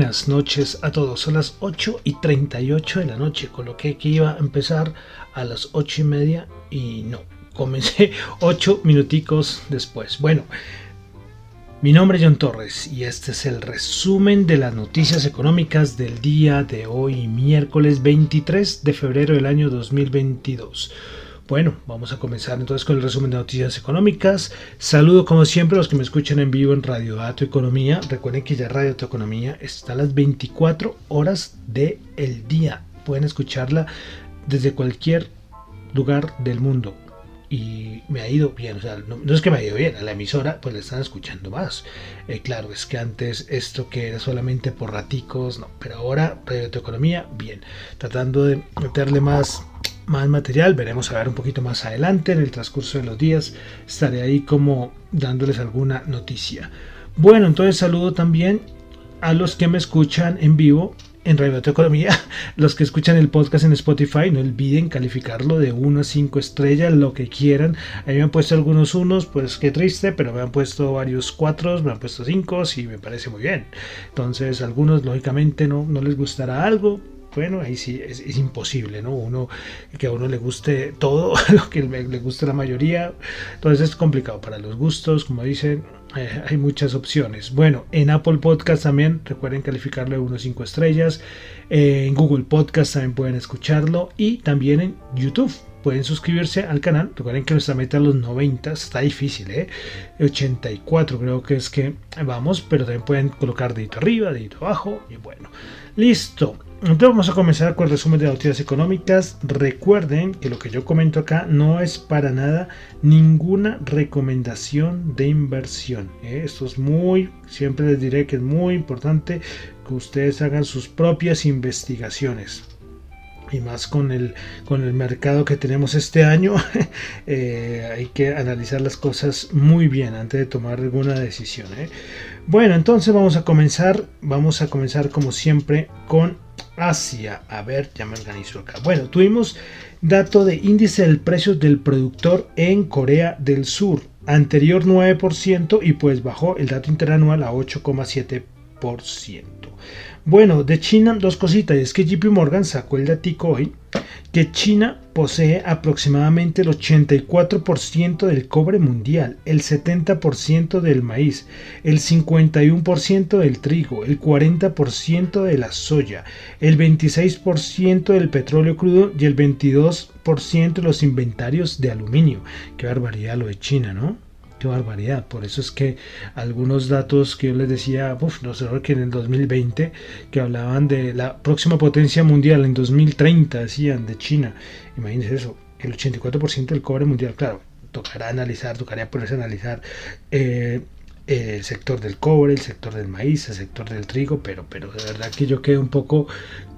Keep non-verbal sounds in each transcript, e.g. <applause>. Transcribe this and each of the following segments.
Buenas noches a todos. Son las 8 y 38 de la noche. Coloqué que iba a empezar a las 8 y media y no. Comencé <laughs> 8 minuticos después. Bueno, mi nombre es John Torres y este es el resumen de las noticias económicas del día de hoy, miércoles 23 de febrero del año 2022. Bueno, vamos a comenzar entonces con el resumen de noticias económicas. Saludo como siempre a los que me escuchan en vivo en Radio Dato Economía. Recuerden que ya Radio Dato Economía está a las 24 horas del día. Pueden escucharla desde cualquier lugar del mundo y me ha ido bien, o sea, no, es que me ha ido bien, a la emisora pues le están escuchando más. Eh, claro, es que antes esto que era solamente por raticos, no, pero ahora Radio Economía, bien, tratando de meterle más más material, veremos a ver un poquito más adelante en el transcurso de los días, estaré ahí como dándoles alguna noticia. Bueno, entonces saludo también a los que me escuchan en vivo en Radio Economía, <laughs> los que escuchan el podcast en Spotify, no olviden calificarlo de 1 a 5 estrellas, lo que quieran. A mí me han puesto algunos unos, pues qué triste, pero me han puesto varios cuatro, me han puesto cinco y me parece muy bien. Entonces, algunos lógicamente no, no les gustará algo, bueno, ahí sí es, imposible, ¿no? Uno, que a uno le guste todo, <laughs> lo que le, guste la mayoría, entonces es complicado para los gustos, como dicen, eh, hay muchas opciones. Bueno, en Apple Podcast también, recuerden calificarle unos 5 estrellas, eh, en Google Podcast también pueden escucharlo y también en YouTube. Pueden suscribirse al canal. Recuerden que nuestra meta es los 90 está difícil, ¿eh? 84 creo que es que vamos, pero también pueden colocar dedito arriba, dedito abajo y bueno. Listo. Entonces vamos a comenzar con el resumen de noticias económicas. Recuerden que lo que yo comento acá no es para nada ninguna recomendación de inversión. ¿eh? Esto es muy, siempre les diré que es muy importante que ustedes hagan sus propias investigaciones y más con el, con el mercado que tenemos este año, <laughs> eh, hay que analizar las cosas muy bien antes de tomar alguna decisión. ¿eh? Bueno, entonces vamos a comenzar, vamos a comenzar como siempre con Asia. A ver, ya me organizo acá. Bueno, tuvimos dato de índice del precio del productor en Corea del Sur, anterior 9% y pues bajó el dato interanual a 8,7%. Bueno, de China dos cositas. Es que JP Morgan sacó el datico hoy que China posee aproximadamente el 84% del cobre mundial, el 70% del maíz, el 51% del trigo, el 40% de la soya, el 26% del petróleo crudo y el 22% de los inventarios de aluminio. Qué barbaridad lo de China, ¿no? Qué barbaridad. Por eso es que algunos datos que yo les decía, uff, no sé, que en el 2020, que hablaban de la próxima potencia mundial en 2030, decían, de China. Imagínense eso, el 84% del cobre mundial. Claro, tocará analizar, tocaría ponerse a analizar eh, el sector del cobre, el sector del maíz, el sector del trigo, pero, pero de verdad que yo quedé un poco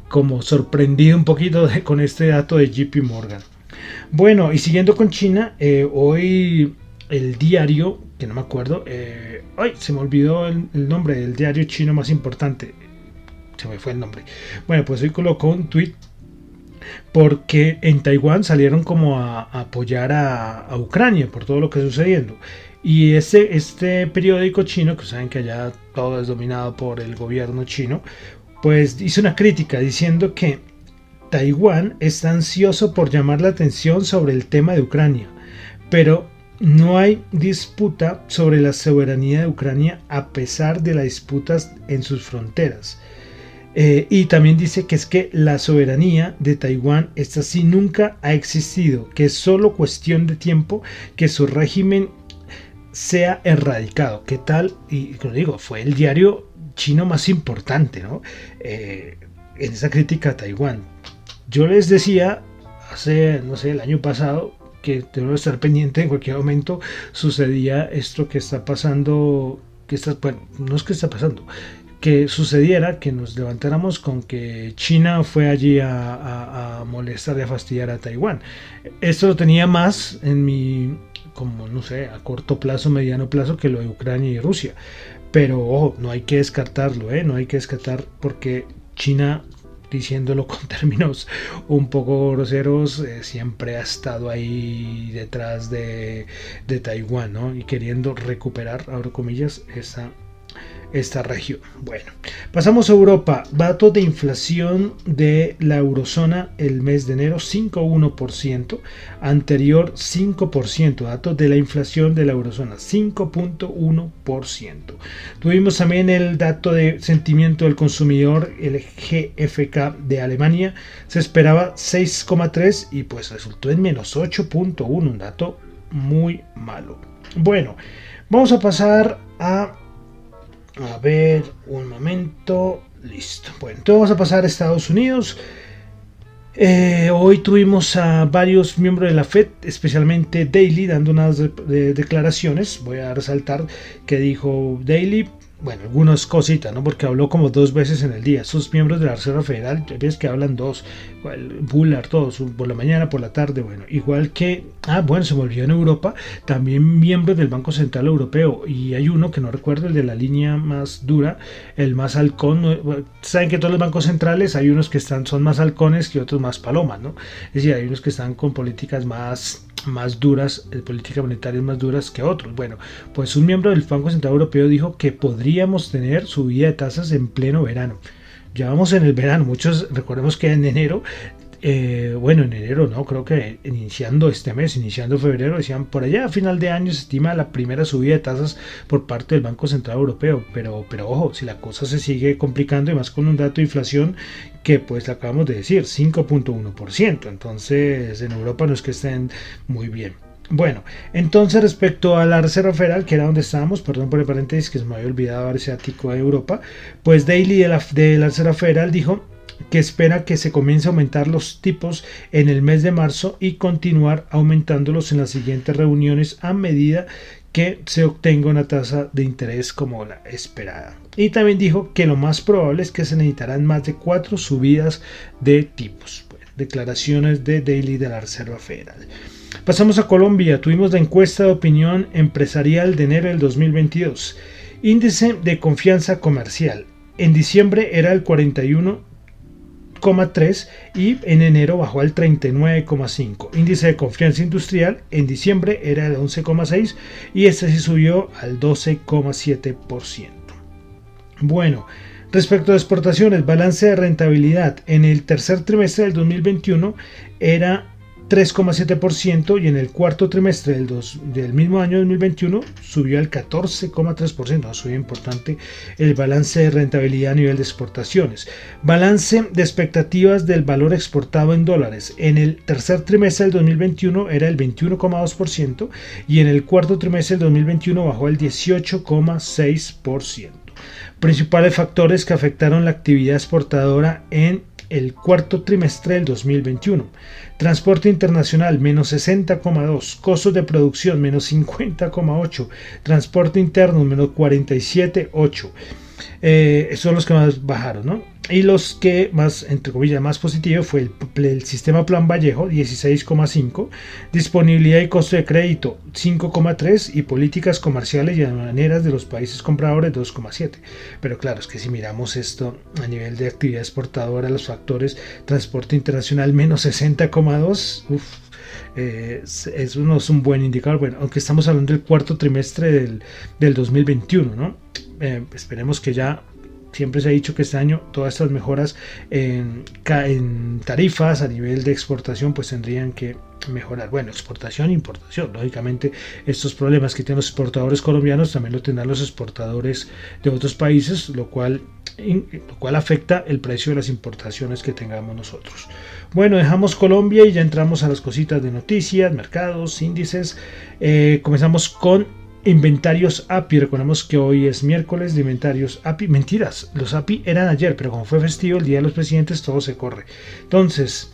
como sorprendido un poquito con este dato de JP Morgan. Bueno, y siguiendo con China, eh, hoy el diario, que no me acuerdo, eh, ay, se me olvidó el, nombre del diario chino más importante, se me fue el nombre. Bueno, pues hoy colocó un tweet porque en Taiwán salieron como a, apoyar a, Ucrania por todo lo que está sucediendo. Y este, este periódico chino, que saben que allá todo es dominado por el gobierno chino, pues hizo una crítica diciendo que Taiwán está ansioso por llamar la atención sobre el tema de Ucrania, pero no hay disputa sobre la soberanía de Ucrania a pesar de las disputas en sus fronteras. Eh, y también dice que es que la soberanía de Taiwán, esta así nunca ha existido, que es solo cuestión de tiempo que su régimen sea erradicado. ¿Qué tal? Y como digo, fue el diario chino más importante, ¿no? Eh, en esa crítica a Taiwán. Yo les decía hace, no sé, el año pasado que que estar pendiente en cualquier momento sucedía esto que está pasando, que está, bueno, no es que está pasando, que sucediera que nos levantáramos con que China fue allí a, molestar y a fastidiar a Taiwán. Esto lo tenía más en mi, como no sé, a corto plazo, mediano plazo que lo de Ucrania y Rusia. Pero ojo, no hay que descartarlo, ¿eh? no hay que descartar porque China diciéndolo con <laughs> términos un poco groseros, eh, siempre ha estado ahí detrás de, de Taiwán, ¿no? Y queriendo recuperar, ahora comillas, esa esta región. Bueno, pasamos a Europa. Datos de inflación de la eurozona el mes de enero 5,1%, anterior 5%. Datos de la inflación de la eurozona 5,1%. Tuvimos también el dato de sentimiento del consumidor, el GFK de Alemania. Se esperaba 6,3 y pues resultó en menos 8,1, un dato muy malo. Bueno, vamos a pasar a a ver, un momento. Listo. Bueno, entonces vamos a pasar a Estados Unidos. Eh, hoy tuvimos a varios miembros de la FED, especialmente Daly, dando unas declaraciones. Voy a resaltar que dijo Daly bueno, algunas cositas, ¿no? Porque habló como dos veces en el día. Sus miembros de la Reserva Federal, ves que hablan dos, Bullard, todos, por la mañana, por la tarde, bueno, igual que, ah, bueno, se volvió en Europa, también miembros del Banco Central Europeo, y hay uno que no recuerdo, el de la línea más dura, el más halcón, saben que todos los bancos centrales hay unos que están, son más halcones que otros más palomas, ¿no? Es decir, hay unos que están con políticas más más duras, de política monetaria más duras que otros. Bueno, pues un miembro del Banco Central Europeo dijo que podríamos tener subida de tasas en pleno verano. Ya vamos en el verano, muchos recordemos que en enero eh, bueno, en enero, no, creo que iniciando este mes, iniciando febrero, decían por allá a final de año se estima la primera subida de tasas por parte del Banco Central Europeo, pero, pero ojo, si la cosa se sigue complicando y más con un dato de inflación que pues acabamos de decir, 5.1%, entonces en Europa no es que estén muy bien. Bueno, entonces respecto a la Reserva Federal, que era donde estábamos, perdón por el paréntesis que se me había olvidado asiático de Europa, pues Daily de la, de la Reserva Federal dijo que espera que se comience a aumentar los tipos en el mes de marzo y continuar aumentándolos en las siguientes reuniones a medida que se obtenga una tasa de interés como la esperada. Y también dijo que lo más probable es que se necesitarán más de cuatro subidas de tipos. declaraciones de Daily de la Reserva Federal. Pasamos a Colombia. Tuvimos la encuesta de opinión empresarial de enero del 2022. Índice de confianza comercial. En diciembre era el 41 y en enero bajó al 39,5. Índice de confianza industrial en diciembre era de 11,6 y este se subió al 12,7%. Bueno, respecto a exportaciones, balance de rentabilidad en el tercer trimestre del 2021 era 3,7% y en el cuarto trimestre del, del, mismo año 2021 subió al 14,3%. Subió importante el balance de rentabilidad a nivel de exportaciones. Balance de expectativas del valor exportado en dólares. En el tercer trimestre del 2021 era el 21,2% y en el cuarto trimestre del 2021 bajó al 18,6%. Principales factores que afectaron la actividad exportadora en el cuarto trimestre del 2021. Transporte internacional menos 60,2, costos de producción menos 50,8, transporte interno menos 47,8. Eh, son los que más bajaron, ¿no? Y los que más, entre comillas, más positivo fue el, sistema Plan Vallejo, 16,5, disponibilidad y costo de crédito, 5,3, y políticas comerciales y maneras de los países compradores, 2,7. Pero claro, es que si miramos esto a nivel de actividad exportadora, los factores, transporte internacional menos 60,2, uff, eh, no es un buen indicador. Bueno, aunque estamos hablando del cuarto trimestre del, del 2021, ¿no? Eh, esperemos que ya siempre se ha dicho que este año todas estas mejoras en, tarifas a nivel de exportación pues tendrían que mejorar. Bueno, exportación e importación. Lógicamente estos problemas que tienen los exportadores colombianos también lo tendrán los exportadores de otros países, lo cual, lo cual afecta el precio de las importaciones que tengamos nosotros. Bueno, dejamos Colombia y ya entramos a las cositas de noticias, mercados, índices. Eh, comenzamos con inventarios API. Recordemos que hoy es miércoles de inventarios API. Mentiras, los API eran ayer, pero como fue festivo el Día de los Presidentes, todo se corre. Entonces,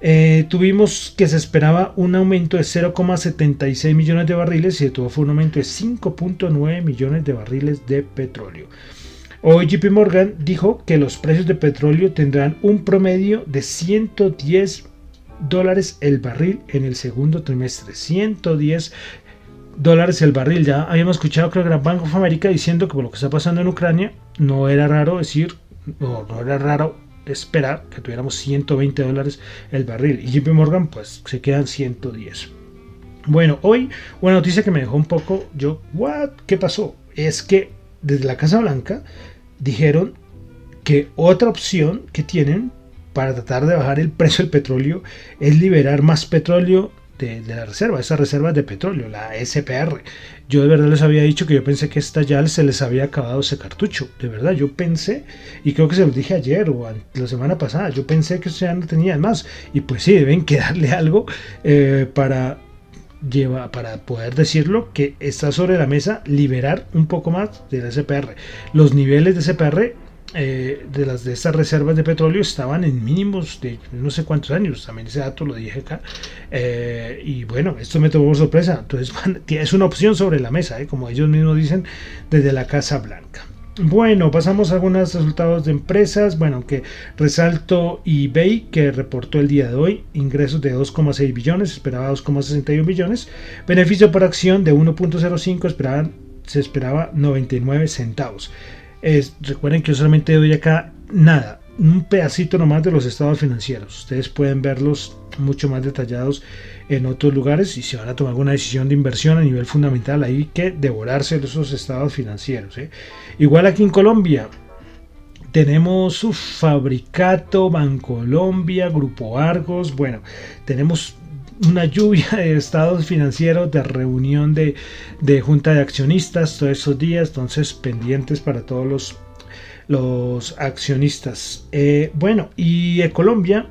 eh, tuvimos que se esperaba un aumento de 0,76 millones de barriles y todo fue un aumento de 5.9 millones de barriles de petróleo. Hoy JP Morgan dijo que los precios de petróleo tendrán un promedio de 110 dólares el barril en el segundo trimestre. 110 dólares el barril. Ya habíamos escuchado creo que era Bank of America diciendo que por lo que está pasando en Ucrania no era raro decir, o no era raro esperar que tuviéramos 120 dólares el barril. Y JP Morgan pues se quedan 110. Bueno, hoy una noticia que me dejó un poco, yo, ¿what? ¿Qué pasó? Es que desde la Casa Blanca dijeron que otra opción que tienen para tratar de bajar el precio del petróleo es liberar más petróleo de, la reserva, esa reserva de petróleo, la SPR. Yo de verdad les había dicho que yo pensé que esta ya se les había acabado ese cartucho. De verdad, yo pensé, y creo que se los dije ayer o la semana pasada, yo pensé que ya no tenía más. Y pues sí, deben <laughs> quedarle algo eh, para, lleva, para poder decirlo que está sobre la mesa liberar un poco más de la SPR. Los niveles de SPR eh, de las de estas reservas de petróleo estaban en mínimos de no sé cuántos años, también ese dato lo dije acá, eh, y bueno, esto me tomó sorpresa, entonces <laughs> es una opción sobre la mesa, eh, como ellos mismos dicen, desde la Casa Blanca. Bueno, pasamos a algunos resultados de empresas. Bueno, que resalto eBay, que reportó el día de hoy ingresos de 2,6 billones, esperaba 2,61 billones. Beneficio por acción de 1.05, esperaban, se esperaba 99 centavos recuerden que yo solamente doy acá nada, un pedacito nomás de los estados financieros. Ustedes pueden verlos mucho más detallados en otros lugares y si van a tomar alguna decisión de inversión a nivel fundamental hay que devorarse esos estados financieros. ¿eh? Igual aquí en Colombia tenemos su Fabricato, Bancolombia, Grupo Argos, bueno, tenemos una lluvia de estados financieros, de reunión de, junta de accionistas todos esos días, entonces pendientes para todos los, los accionistas. Eh, bueno, y en Colombia,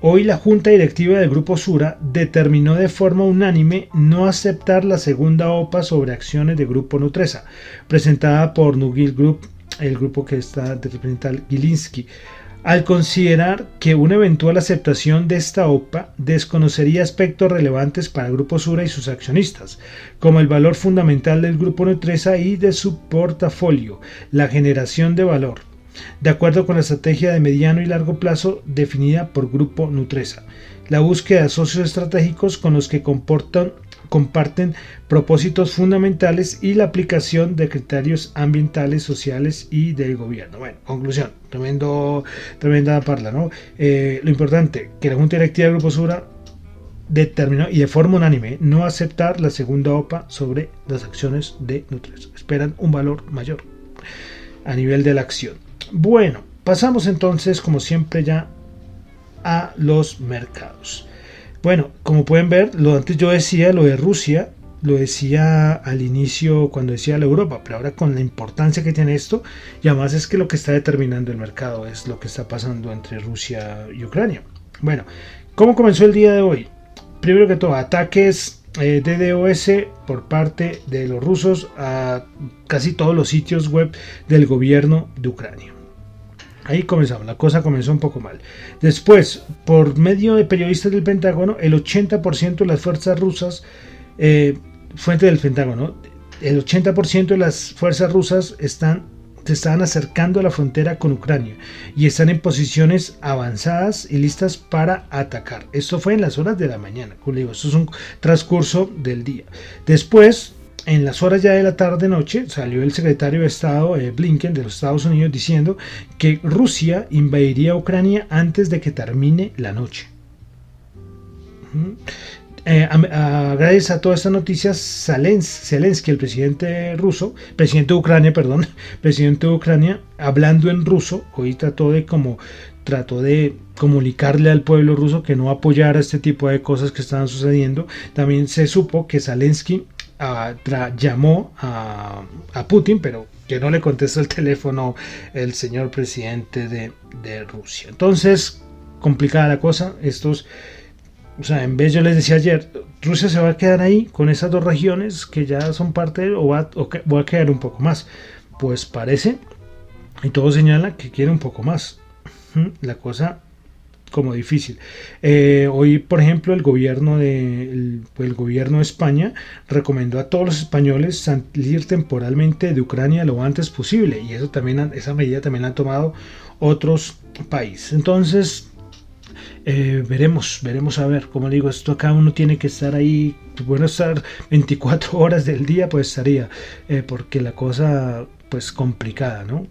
hoy la junta directiva del Grupo Sura determinó de forma unánime no aceptar la segunda OPA sobre acciones de Grupo Nutresa, presentada por Nugil Group, el grupo que está de representar Gilinski al considerar que una eventual aceptación de esta OPA desconocería aspectos relevantes para Grupo Sura y sus accionistas, como el valor fundamental del Grupo Nutresa y de su portafolio, la generación de valor, de acuerdo con la estrategia de mediano y largo plazo definida por Grupo Nutresa, la búsqueda de socios estratégicos con los que comportan comparten propósitos fundamentales y la aplicación de criterios ambientales, sociales y del gobierno. Bueno, conclusión, tremendo, tremenda parla, ¿no? Eh, lo importante, que la Junta Directiva del Grupo Sura determinó y de forma unánime no aceptar la segunda OPA sobre las acciones de Nutres. Esperan un valor mayor a nivel de la acción. Bueno, pasamos entonces, como siempre, ya a los mercados. Bueno, como pueden ver, lo antes yo decía lo de Rusia, lo decía al inicio cuando decía la Europa, pero ahora con la importancia que tiene esto, y además es que lo que está determinando el mercado es lo que está pasando entre Rusia y Ucrania. Bueno, ¿cómo comenzó el día de hoy? Primero que todo, ataques eh, DDoS por parte de los rusos a casi todos los sitios web del gobierno de Ucrania. Ahí comenzamos, la cosa comenzó un poco mal. Después, por medio de periodistas del Pentágono, el 80% de las fuerzas rusas, eh, fuente del Pentágono, el 80% de las fuerzas rusas están, se están acercando a la frontera con Ucrania y están en posiciones avanzadas y listas para atacar. Esto fue en las horas de la mañana, como digo, esto es un transcurso del día. Después, en las horas ya de la tarde-noche salió el secretario de Estado eh, Blinken de los Estados Unidos diciendo que Rusia invadiría Ucrania antes de que termine la noche. Eh, gracias a todas estas noticias, Zelensky, el presidente ruso, presidente de Ucrania, perdón, <laughs> presidente de Ucrania, hablando en ruso, hoy trató de como trató de comunicarle al pueblo ruso que no apoyara este tipo de cosas que estaban sucediendo. También se supo que Zelensky llamó a, Putin, pero que no le contestó el teléfono el señor presidente de, Rusia. Entonces, complicada la cosa, estos o sea, en vez yo les decía ayer, Rusia se va a quedar ahí con esas dos regiones que ya son parte o va, o va a quedar un poco más. Pues parece, y todo señala que quiere un poco más. La cosa como difícil. Eh, hoy, por ejemplo, el gobierno de el, pues, el, gobierno de España recomendó a todos los españoles salir temporalmente de Ucrania lo antes posible y eso también esa medida también la han tomado otros países. Entonces eh, veremos, veremos a ver. Como digo, esto acá uno tiene que estar ahí. Bueno, estar 24 horas del día, pues estaría, eh, porque la cosa, pues complicada, ¿no?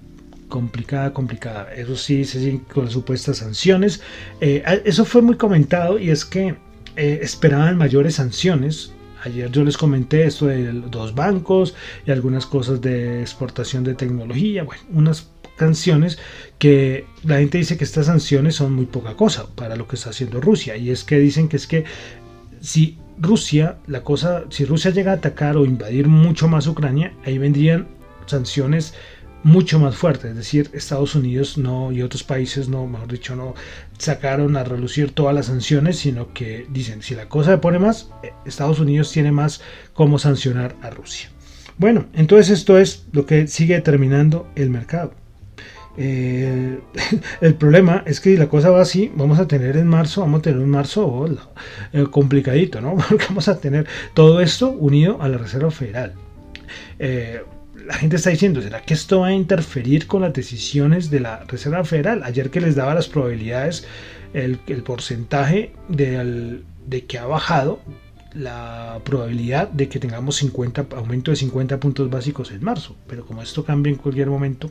Complicada, complicada. Eso sí, se con supuestas sanciones. Eh, eso fue muy comentado y es que eh, esperaban mayores sanciones. Ayer yo les comenté esto de dos bancos y algunas cosas de exportación de tecnología. Bueno, unas canciones que la gente dice que estas sanciones son muy poca cosa para lo que está haciendo Rusia. Y es que dicen que es que si Rusia, la cosa, si Rusia llega a atacar o invadir mucho más Ucrania, ahí vendrían sanciones mucho más fuerte, es decir, Estados Unidos no y otros países no, mejor dicho, no sacaron a relucir todas las sanciones, sino que dicen, si la cosa se pone más, eh, Estados Unidos tiene más cómo sancionar a Rusia. Bueno, entonces esto es lo que sigue determinando el mercado. Eh, <laughs> el problema es que si la cosa va así, vamos a tener en marzo, vamos a tener un marzo oh, eh, complicadito, ¿no? <laughs> Porque vamos a tener todo esto unido a la Reserva Federal la gente está diciendo, ¿será que esto va a interferir con las decisiones de la Reserva Federal? Ayer que les daba las probabilidades, el, porcentaje de, de que ha bajado la probabilidad de que tengamos 50, aumento de 50 puntos básicos en marzo. Pero como esto cambia en cualquier momento,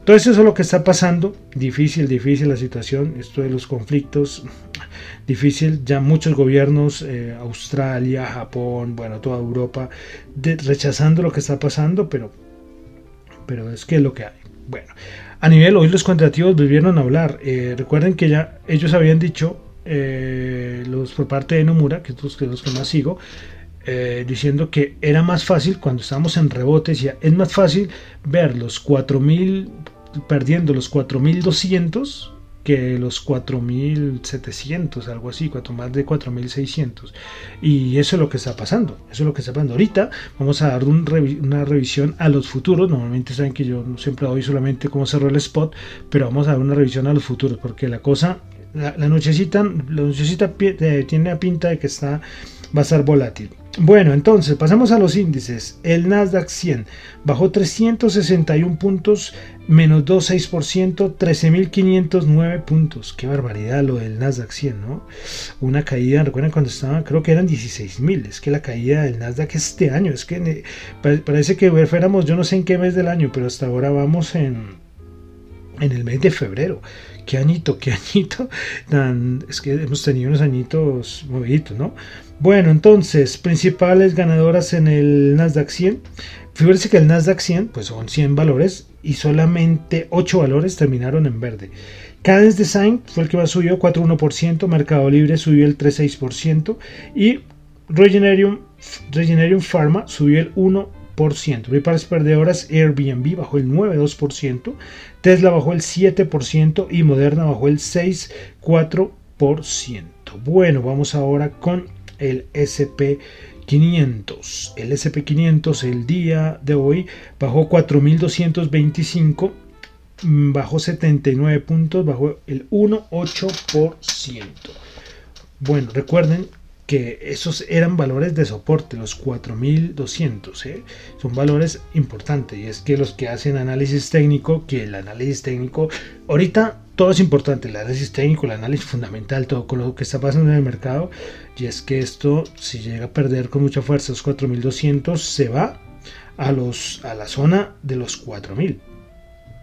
entonces eso es lo que está pasando. Difícil, difícil la situación. Esto de los conflictos, difícil. Ya muchos gobiernos, eh, Australia, Japón, bueno, toda Europa, rechazando lo que está pasando, pero, pero es que es lo que hay. Bueno, a nivel, hoy los contrativos volvieron a hablar. Eh, recuerden que ya ellos habían dicho, eh, los por parte de Nomura, que es los que más sigo, diciendo que era más fácil cuando estábamos en rebotes, ya es más fácil ver los 4000 perdiendo los 4200 que los 4700, algo así, cuatro, más de 4600. Y eso es lo que está pasando. Eso es lo que está pasando. Ahorita vamos a dar una revisión a los futuros. Normalmente saben que yo siempre doy solamente cómo cerró el spot, pero vamos a dar una revisión a los futuros porque la cosa, la, nochecita, la nochecita eh, tiene la pinta de que está va a estar volátil. Bueno, entonces pasamos a los índices. El Nasdaq 100 bajó 361 puntos, menos 2,6%, 13.509 puntos. Qué barbaridad lo del Nasdaq 100, ¿no? Una caída, recuerden cuando estaba, creo que eran 16.000. Es que la caída del Nasdaq este año, es que parece que fuéramos, yo no sé en qué mes del año, pero hasta ahora vamos en, en el mes de febrero. Qué añito, qué añito. <laughs> es que hemos tenido unos añitos moviditos, ¿no? Bueno, entonces, principales ganadoras en el Nasdaq 100. Fíjense que el Nasdaq 100, pues son 100 valores y solamente 8 valores terminaron en verde. Cadence Design fue el que más subió 4,1%, Mercado Libre subió el 3,6% y Regenerium, Regenerium Pharma subió el 1%. Vi para perdedoras, Airbnb bajó el 9,2%, Tesla bajó el 7% y Moderna bajó el 6,4%. Bueno, vamos ahora con el SP500. El SP500 el día de hoy bajó 4.225, mm, bajó 79 puntos, bajó el 1,8%. Bueno, recuerden que esos eran valores de soporte, los 4200, ¿eh? son valores importantes y es que los que hacen análisis técnico, que el análisis técnico, ahorita todo es importante, el análisis técnico, el análisis fundamental, todo con lo que está pasando en el mercado y es que esto si llega a perder con mucha fuerza los 4200 se va a, los, a la zona de los 4000.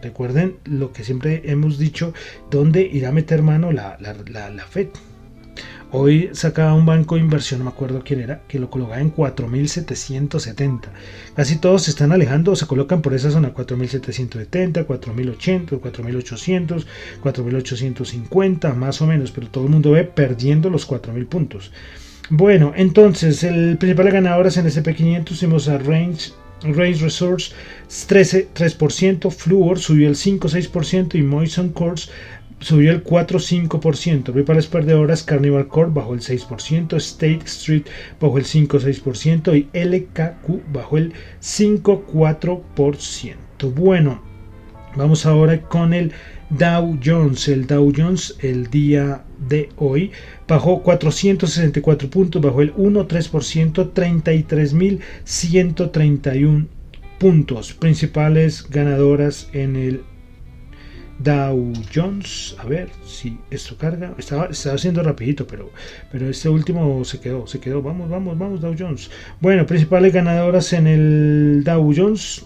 Recuerden lo que siempre hemos dicho, dónde irá a meter mano la, la, la, la FED. Hoy sacaba un banco de inversión, no me acuerdo quién era, que lo colocaba en 4.770. Casi todos se están alejando o se colocan por esa zona 4.770, 4.080, 4.800, 4.850, más o menos, pero todo el mundo ve perdiendo los 4.000 puntos. Bueno, entonces el principal ganador es en SP500, hicimos a Range Range Resource 13, 3%, Fluor subió el 5-6% y Moison Course subió el 4,5%. Principales perdedoras, Carnival Corp bajó el 6%, State Street bajó el 5,6% y LKQ bajó el 5,4%. Bueno, vamos ahora con el Dow Jones. El Dow Jones el día de hoy bajó 464 puntos, bajó el 1,3%, 33.131 puntos. Principales ganadoras en el Dow Jones, a ver si esto carga. Estaba, estaba haciendo rapidito, pero, pero este último se quedó, se quedó. Vamos, vamos, vamos, Dow Jones. Bueno, principales ganadoras en el Dow Jones.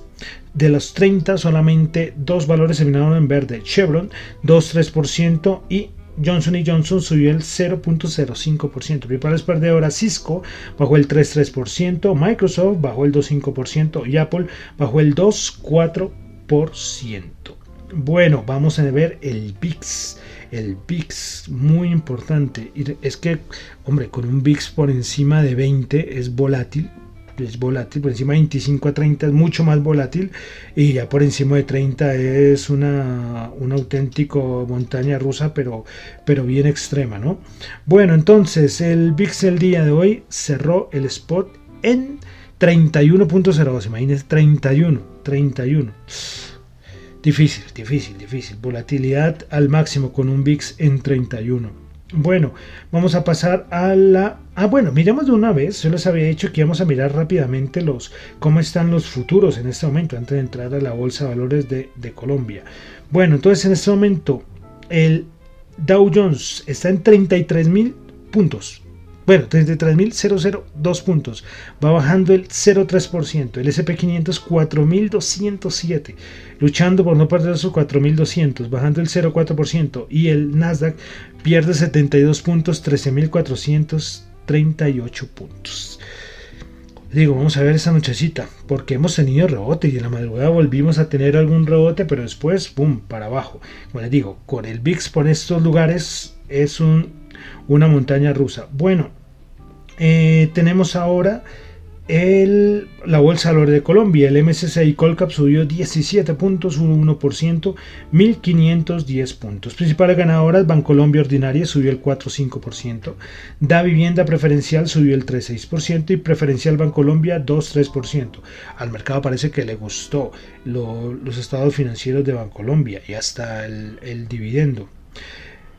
De los 30, solamente dos valores terminaron en verde. Chevron, 2,3% y Johnson Johnson subió el 0.05%. Principales perdedoras Cisco bajó el 3.3%, Microsoft bajó el 2.5% y Apple bajó el 2.4%. Bueno, vamos a ver el VIX. El VIX, muy importante. Es que, hombre, con un VIX por encima de 20 es volátil. Es volátil, por encima de 25 a 30 es mucho más volátil. Y ya por encima de 30 es una, una auténtico montaña rusa, pero, pero bien extrema, ¿no? Bueno, entonces el VIX el día de hoy cerró el spot en 31.02. Imagínense, 31, 31. Difícil, difícil, difícil. Volatilidad al máximo con un VIX en 31. Bueno, vamos a pasar a la... Ah, bueno, miremos de una vez. Yo les había dicho que íbamos a mirar rápidamente los cómo están los futuros en este momento, antes de entrar a la Bolsa de Valores de, de Colombia. Bueno, entonces en este momento el Dow Jones está en 33 mil puntos. Bueno, 33.002 puntos. Va bajando el 0,3%. El SP500 4.207. Luchando por no perder sus 4.200. Bajando el 0,4%. Y el Nasdaq pierde 72 puntos. 13.438 puntos. Digo, vamos a ver esa nochecita. Porque hemos tenido rebote. Y en la madrugada volvimos a tener algún rebote. Pero después, ¡pum! Para abajo. Como les digo, con el VIX por estos lugares es un una montaña rusa. Bueno, eh, tenemos ahora el, la Bolsa de Valores de Colombia. El MSCI Colcap subió 17 puntos, un 1%, 1.510 puntos. Principales ganadoras, Bancolombia Ordinaria subió el 4,5%, Da Vivienda Preferencial subió el 3,6% y Preferencial Bancolombia 2,3%. Al mercado parece que le gustó los estados financieros de Bancolombia y hasta el, el dividendo.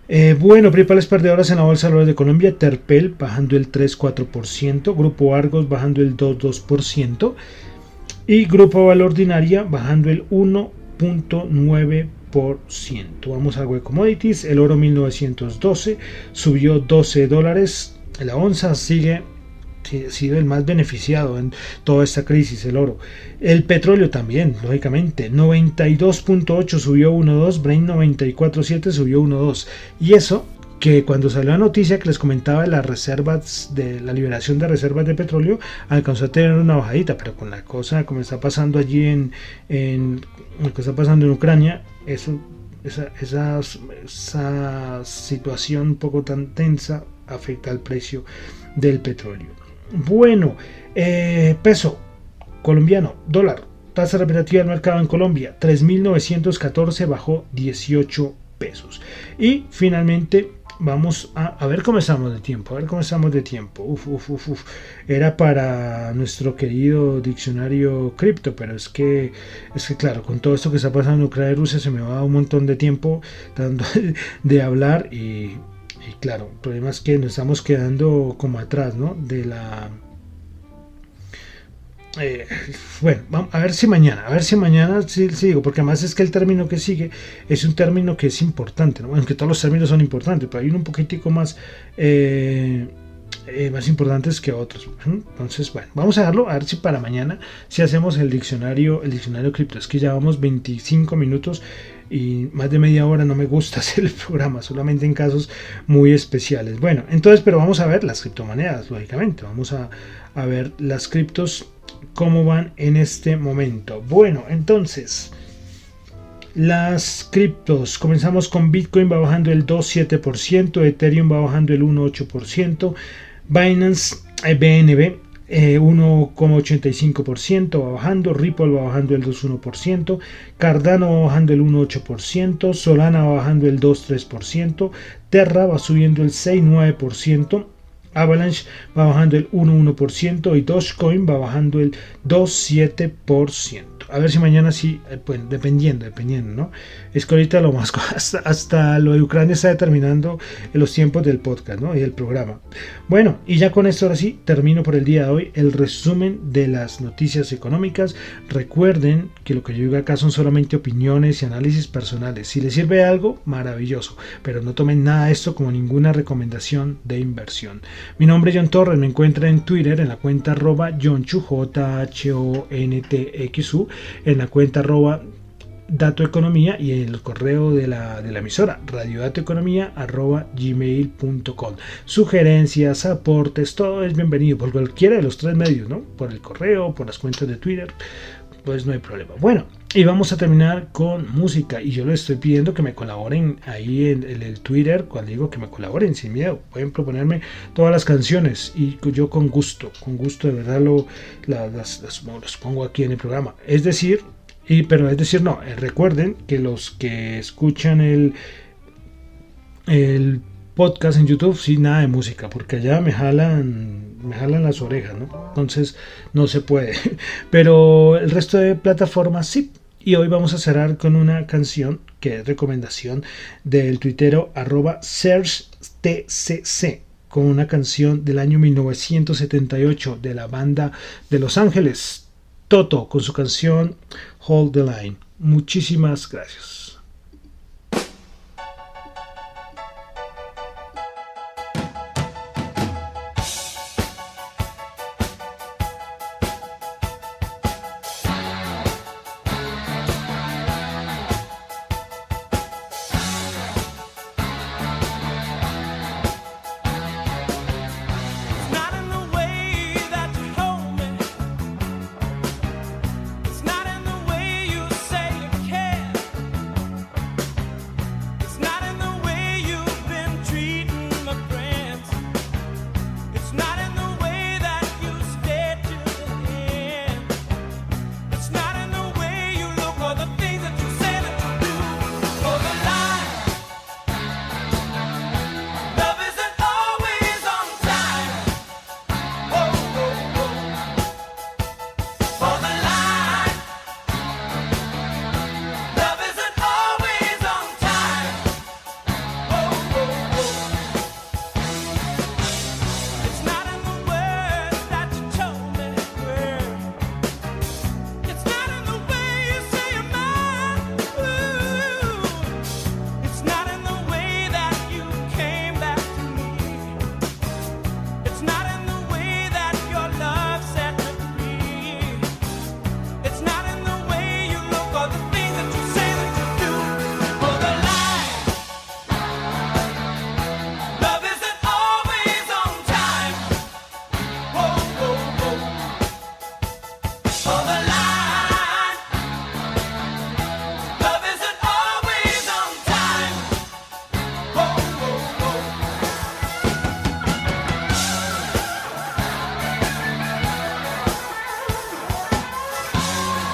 Eh, bueno, principales perdedoras en la Bolsa de Valores de Colombia, Terpel bajando el 3,4%, Grupo Argos bajando el 2,2% y Grupo Valor Ordinaria bajando el 1,9%. Vamos a web commodities, el oro 1912 subió 12 dólares, la onza sigue ha sido el más beneficiado en toda esta crisis, el oro. El petróleo también, lógicamente, 92.8 subió 1.2, Brain 94.7 subió 1.2. Y eso que cuando salió la noticia que les comentaba de las reservas, de la liberación de reservas de petróleo, alcanzó a tener una bajadita, pero con la cosa como está pasando allí en, lo que está pasando en Ucrania, esa, esa situación un poco tan tensa afecta al precio del petróleo. Bueno, eh, peso colombiano, dólar, tasa repetitiva del mercado en Colombia, 3.914 bajó 18 pesos. Y finalmente vamos a, ver cómo estamos de tiempo, a ver cómo estamos de tiempo. Uf, uf, uf, uf. Era para nuestro querido diccionario cripto, pero es que, es que claro, con todo esto que está pasando en Ucrania y Rusia se me va un montón de tiempo <laughs> de hablar y y claro, el problema es que nos estamos quedando como atrás, ¿no? De la... Eh, bueno, a ver si mañana, a ver si mañana sí, digo, porque además es que el término que sigue es un término que es importante, ¿no? Bueno, que todos los términos son importantes, pero hay uno un poquitico más, eh, eh, más importantes que otros. Entonces, bueno, vamos a darlo, a ver si para mañana, si hacemos el diccionario, el diccionario cripto, es que ya vamos 25 minutos y más de media hora no me gusta <laughs> hacer el programa, solamente en casos muy especiales. Bueno, entonces, pero vamos a ver las criptomonedas, lógicamente. Vamos a, ver las criptos, cómo van en este momento. Bueno, entonces, las criptos, comenzamos con Bitcoin, va bajando el 2,7%, Ethereum va bajando el 1,8%, Binance, BNB 1,85% va bajando, Ripple va bajando el 2,1%, Cardano va bajando el 1,8%, Solana va bajando el 2,3%, Terra va subiendo el 6,9%, Avalanche va bajando el 1,1% y Dogecoin va bajando el 2,7%. A ver si mañana sí, eh, pues dependiendo, dependiendo, ¿no? Es que ahorita lo más, <laughs> hasta, hasta lo de Ucrania está determinando los tiempos del podcast, ¿no? Y el programa. Bueno, y ya con esto ahora sí, termino por el día de hoy el resumen de las noticias económicas. Recuerden que lo que yo digo acá son solamente opiniones y análisis personales. Si les sirve algo, maravilloso, pero no tomen nada de esto como ninguna recomendación de inversión. Mi nombre es John Torres, me encuentra en Twitter en la cuenta arroba John J H O N T X U en la cuenta arroba Dato Economía y en el correo de la, de la emisora radiodatoeconomía arroba gmail.com sugerencias, aportes, todo es bienvenido por cualquiera de los tres medios, ¿no? por el correo, por las cuentas de Twitter pues no hay problema. Bueno, y vamos a terminar con música. Y yo les estoy pidiendo que me colaboren ahí en, el Twitter. Cuando digo que me colaboren, sin miedo, pueden proponerme todas las canciones. Y yo con gusto, con gusto de verdad lo, las, las, pongo aquí en el programa. Es decir, y, pero es decir, no, eh, recuerden que los que escuchan el, el podcast en YouTube, sí, nada de música, porque allá me jalan, me jalan las orejas, ¿no? Entonces no se puede. <laughs> Pero el resto de plataformas sí. Y hoy vamos a cerrar con una canción que es recomendación del tuitero arroba SearchTCC con una canción del año 1978 de la banda de Los Ángeles, Toto, con su canción Hold the Line. Muchísimas gracias.